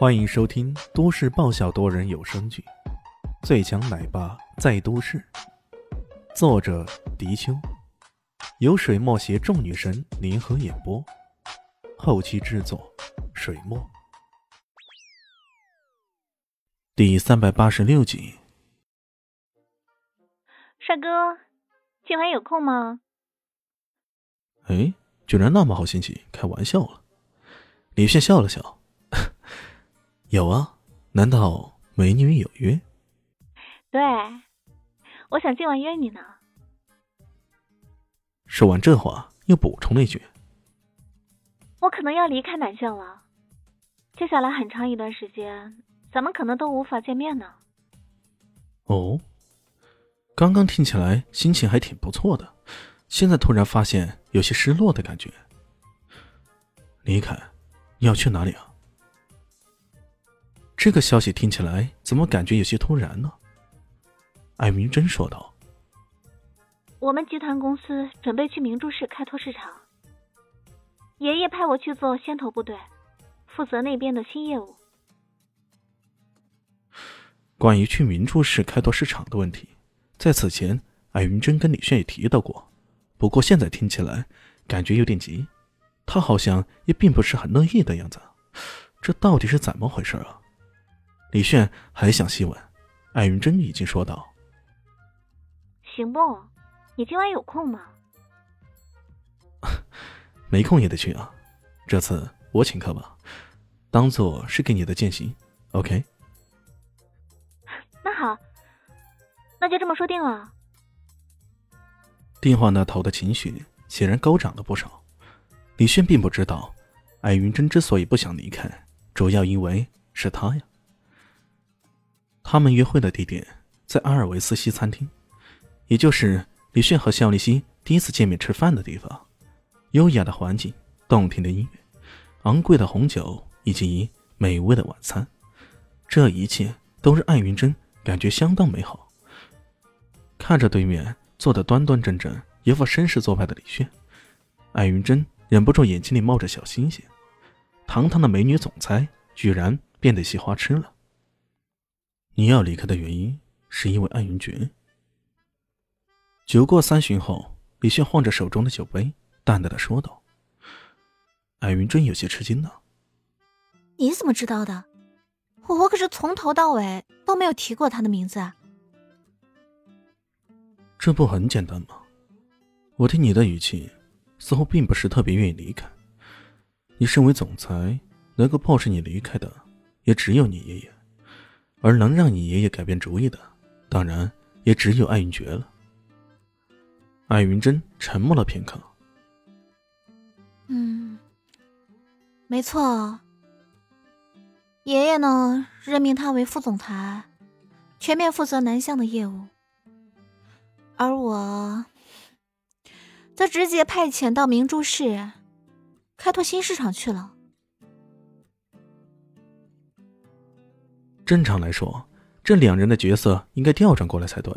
欢迎收听都市爆笑多人有声剧《最强奶爸在都市》，作者：迪秋，由水墨携众女神联合演播，后期制作：水墨。第三百八十六集，帅哥，今晚有空吗？哎，居然那么好心情，开玩笑了。李炫笑了笑。有啊，难道美女有约？对，我想今晚约你呢。说完这话，又补充了一句：“我可能要离开南校了，接下来很长一段时间，咱们可能都无法见面呢。”哦，刚刚听起来心情还挺不错的，现在突然发现有些失落的感觉。离开，你要去哪里啊？这个消息听起来怎么感觉有些突然呢？艾明真说道：“我们集团公司准备去明珠市开拓市场，爷爷派我去做先头部队，负责那边的新业务。”关于去明珠市开拓市场的问题，在此前艾云珍跟李炫也提到过，不过现在听起来感觉有点急，他好像也并不是很乐意的样子，这到底是怎么回事啊？李炫还想细问，艾云珍已经说道：“行不？你今晚有空吗？”“ 没空也得去啊，这次我请客吧，当做是给你的践行。”“OK。”“那好，那就这么说定了。”电话那头的情绪显然高涨了不少。李炫并不知道，艾云珍之所以不想离开，主要因为是他呀。他们约会的地点在阿尔维斯西餐厅，也就是李炫和肖丽西第一次见面吃饭的地方。优雅的环境、动听的音乐、昂贵的红酒以及美味的晚餐，这一切都是艾云珍感觉相当美好。看着对面坐的端端正正、一副绅士做派的李炫，艾云珍忍不住眼睛里冒着小星星。堂堂的美女总裁，居然变得些花痴了。你要离开的原因是因为艾云珏。酒过三巡后，李炫晃着手中的酒杯，淡淡的说道：“艾云真有些吃惊呢。你怎么知道的？我可是从头到尾都没有提过他的名字啊。这不很简单吗？我听你的语气，似乎并不是特别愿意离开。你身为总裁，能够迫使你离开的，也只有你爷爷。”而能让你爷爷改变主意的，当然也只有艾云珏了。艾云珍沉默了片刻。嗯，没错。爷爷呢，任命他为副总裁，全面负责南向的业务，而我则直接派遣到明珠市，开拓新市场去了。正常来说，这两人的角色应该调转过来才对。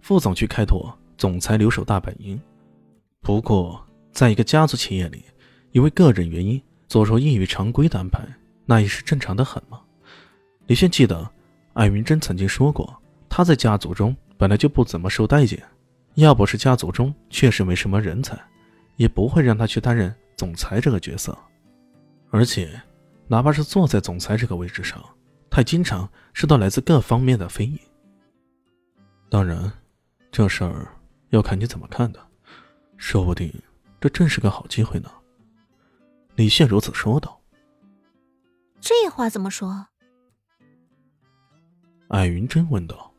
副总去开拓，总裁留守大本营。不过，在一个家族企业里，因为个人原因做出异于常规的安排，那也是正常的很嘛？李炫记得，艾云珍曾经说过，他在家族中本来就不怎么受待见，要不是家族中确实没什么人才，也不会让他去担任总裁这个角色。而且，哪怕是坐在总裁这个位置上，他经常受到来自各方面的非议。当然，这事儿要看你怎么看的，说不定这正是个好机会呢。李现如此说道。这话怎么说？艾云真问道。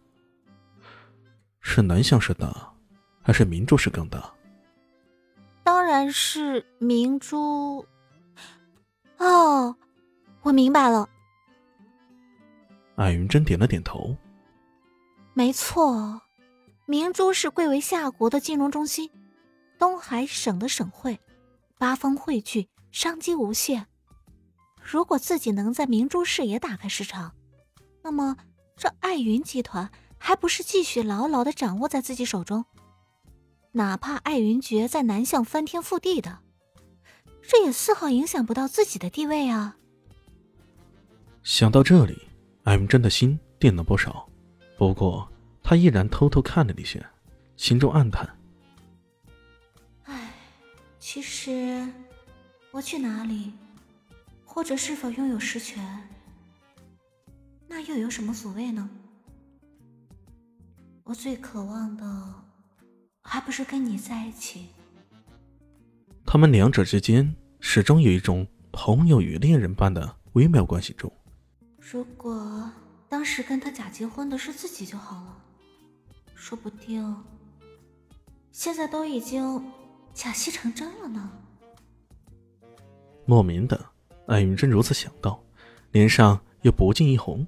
是南向是大，还是明珠是更大？当然是明珠。哦，我明白了。艾云珍点了点头。没错，明珠是贵为夏国的金融中心，东海省的省会，八方汇聚，商机无限。如果自己能在明珠市也打开市场，那么这艾云集团还不是继续牢牢的掌握在自己手中？哪怕艾云珏在南向翻天覆地的，这也丝毫影响不到自己的地位啊。想到这里，艾云真的心定了不少。不过，他依然偷偷看了李轩，心中暗叹：“唉，其实我去哪里，或者是否拥有实权，那又有什么所谓呢？我最渴望的，还不是跟你在一起。”他们两者之间始终有一种朋友与恋人般的微妙关系中。如果当时跟他假结婚的是自己就好了，说不定现在都已经假戏成真了呢。莫名的，艾云真如此想到，脸上又不禁一红。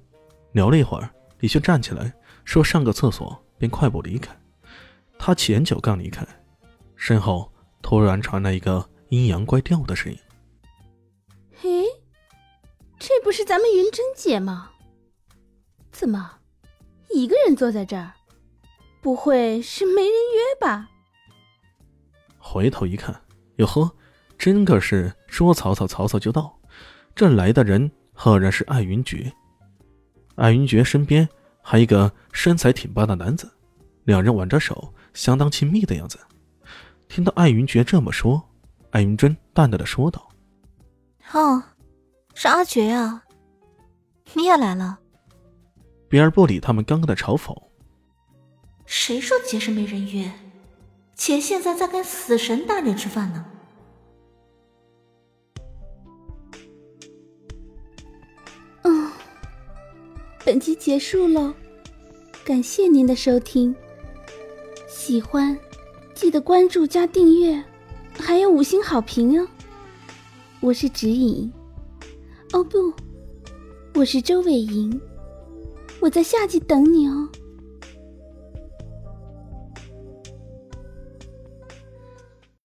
聊了一会儿，李轩站起来说：“上个厕所。”便快步离开。他前脚刚离开，身后突然传来一个阴阳怪调的声音：“，这不是咱们云珍姐吗？怎么一个人坐在这儿？不会是没人约吧？”回头一看，哟呵，真个是说曹操曹操就到。这来的人赫然是艾云珏。艾云珏身边。还一个身材挺拔的男子，两人挽着手，相当亲密的样子。听到艾云珏这么说，艾云珍淡淡的说道：“哦，是阿珏啊，你也来了。”别儿不理他们刚刚的嘲讽。谁说杰是没人约？姐现在在跟死神大人吃饭呢。嗯本集结束喽，感谢您的收听。喜欢记得关注加订阅，还有五星好评哦。我是指引，哦不，我是周伟莹，我在夏季等你哦。